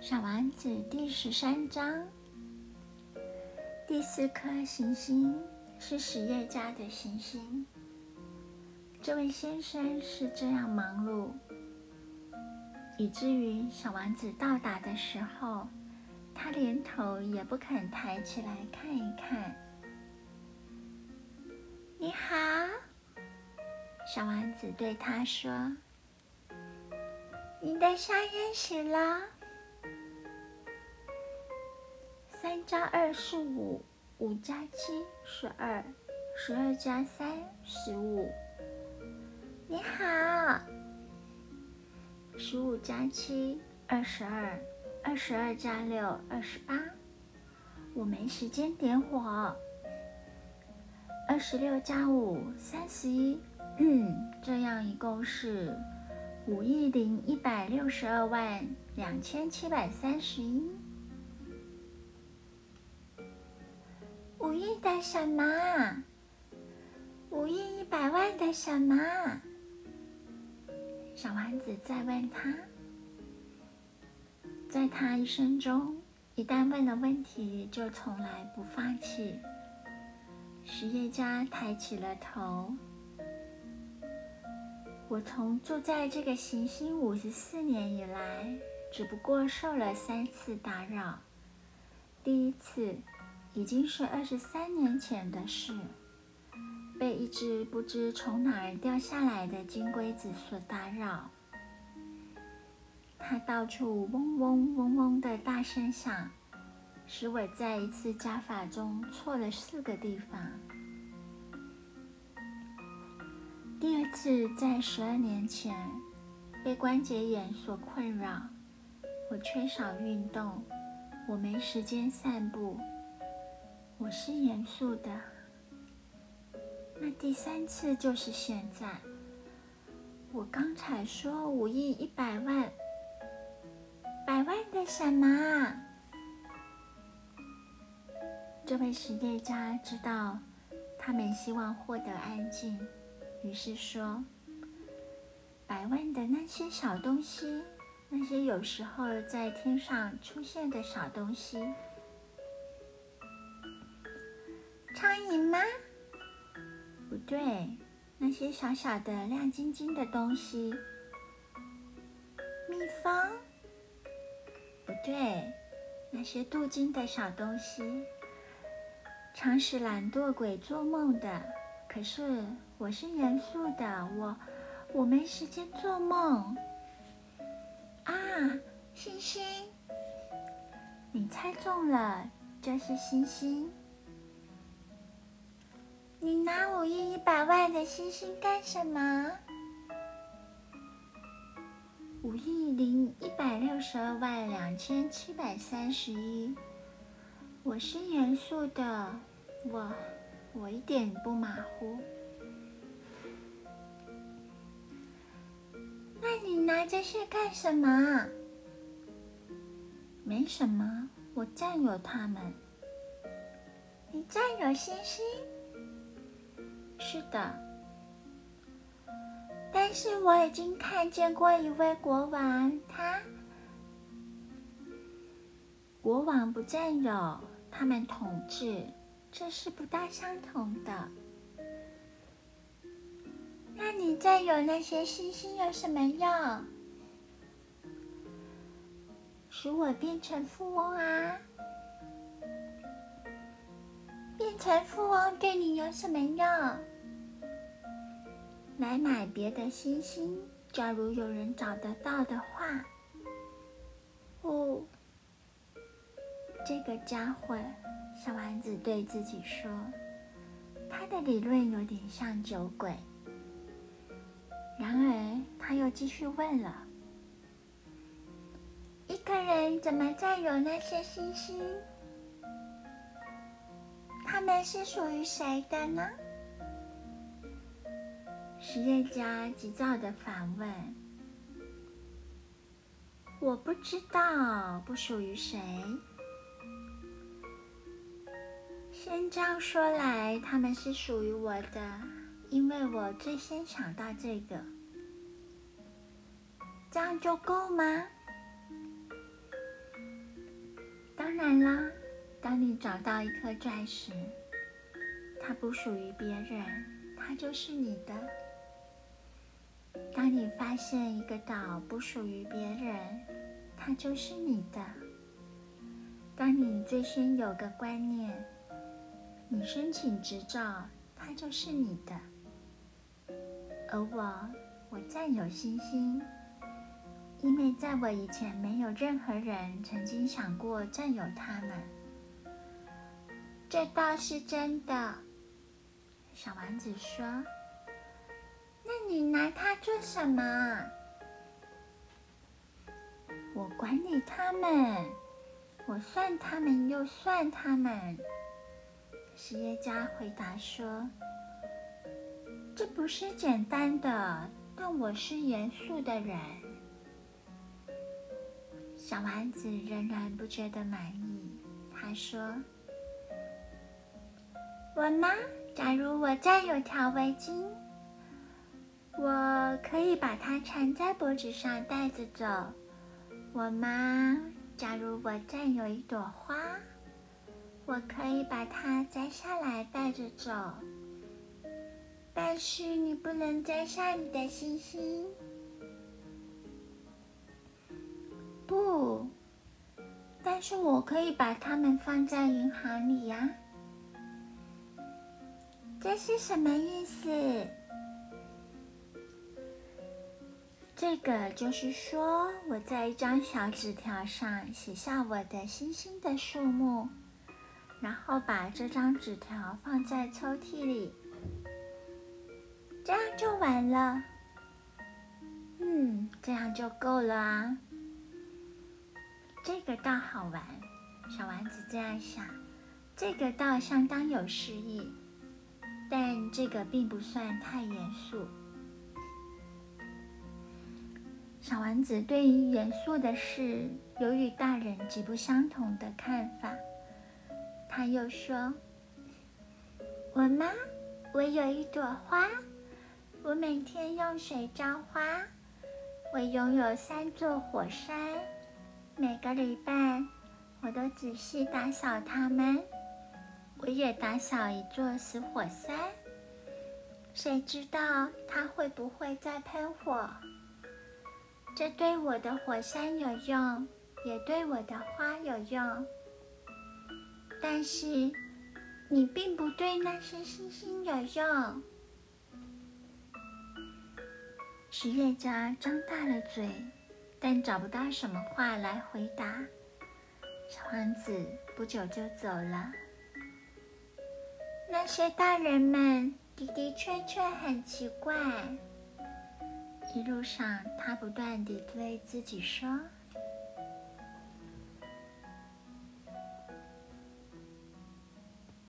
小丸子第十三章，第四颗行星是实业家的行星。这位先生是这样忙碌，以至于小丸子到达的时候，他连头也不肯抬起来看一看。你好，小丸子对他说：“你的香烟熄了。”三加二是五，五加七十二，十二加三十五。你好，十五加七二十二，二十二加六二十八。我没时间点火。二十六加五三十一，嗯，这样一共是五亿零一百六十二万两千七百三十一。五亿的什么？五亿一百万的什么？小丸子再问他。在他一生中，一旦问了问题，就从来不放弃。实业家抬起了头。我从住在这个行星五十四年以来，只不过受了三次打扰。第一次。已经是二十三年前的事，被一只不知从哪儿掉下来的金龟子所打扰。它到处嗡嗡嗡嗡的大声响，使我在一次加法中错了四个地方。第二次在十二年前，被关节炎所困扰，我缺少运动，我没时间散步。我是严肃的。那第三次就是现在。我刚才说五亿一百万，百万的什么？这位实业家知道他们希望获得安静，于是说：“百万的那些小东西，那些有时候在天上出现的小东西。”苍蝇吗？不对，那些小小的、亮晶晶的东西。蜜蜂？不对，那些镀金的小东西。常使懒惰鬼做梦的。可是我是严肃的，我我没时间做梦。啊，星星！你猜中了，这是星星。五亿一百万的星星干什么？五亿零一百六十二万两千七百三十一。我是严肃的，我我一点不马虎。那你拿这些干什么？没什么，我占有它们。你占有星星？是的，但是我已经看见过一位国王，他国王不占有，他们统治，这是不大相同的。那你占有那些星星有什么用？使我变成富翁啊！变成富翁对你有什么用？来买别的星星，假如有人找得到的话。哦，这个家伙，小丸子对自己说，他的理论有点像酒鬼。然而，他又继续问了：一个人怎么占有那些星星？他们是属于谁的呢？实业家急躁的反问：“我不知道，不属于谁。先这样说来，他们是属于我的，因为我最先想到这个。这样就够吗？当然啦，当你找到一颗钻石，它不属于别人，它就是你的。当你发现一个岛不属于别人，它就是你的。当你最先有个观念，你申请执照，它就是你的。而我，我占有星星，因为在我以前，没有任何人曾经想过占有它们。这倒是真的，小丸子说。那你拿它做什么？我管理他们，我算他们又算他们。实业家回答说：“这不是简单的，但我是严肃的人。”小丸子仍然不觉得满意。他说：“我吗？假如我再有条围巾。”我可以把它缠在脖子上带着走，我吗？假如我占有一朵花，我可以把它摘下来带着走。但是你不能摘下你的星星。不，但是我可以把它们放在银行里呀。这是什么意思？这个就是说，我在一张小纸条上写下我的星星的数目，然后把这张纸条放在抽屉里，这样就完了。嗯，这样就够了啊。这个倒好玩，小丸子这样想，这个倒相当有诗意，但这个并不算太严肃。小丸子对于严肃的事有与大人极不相同的看法。他又说：“我吗？我有一朵花，我每天用水浇花。我拥有三座火山，每个礼拜我都仔细打扫它们。我也打扫一座死火山，谁知道它会不会再喷火？”这对我的火山有用，也对我的花有用。但是，你并不对那些星星有用。实业家张大了嘴，但找不到什么话来回答。小王子不久就走了。那些大人们的的确确很奇怪。一路上，他不断地对自己说。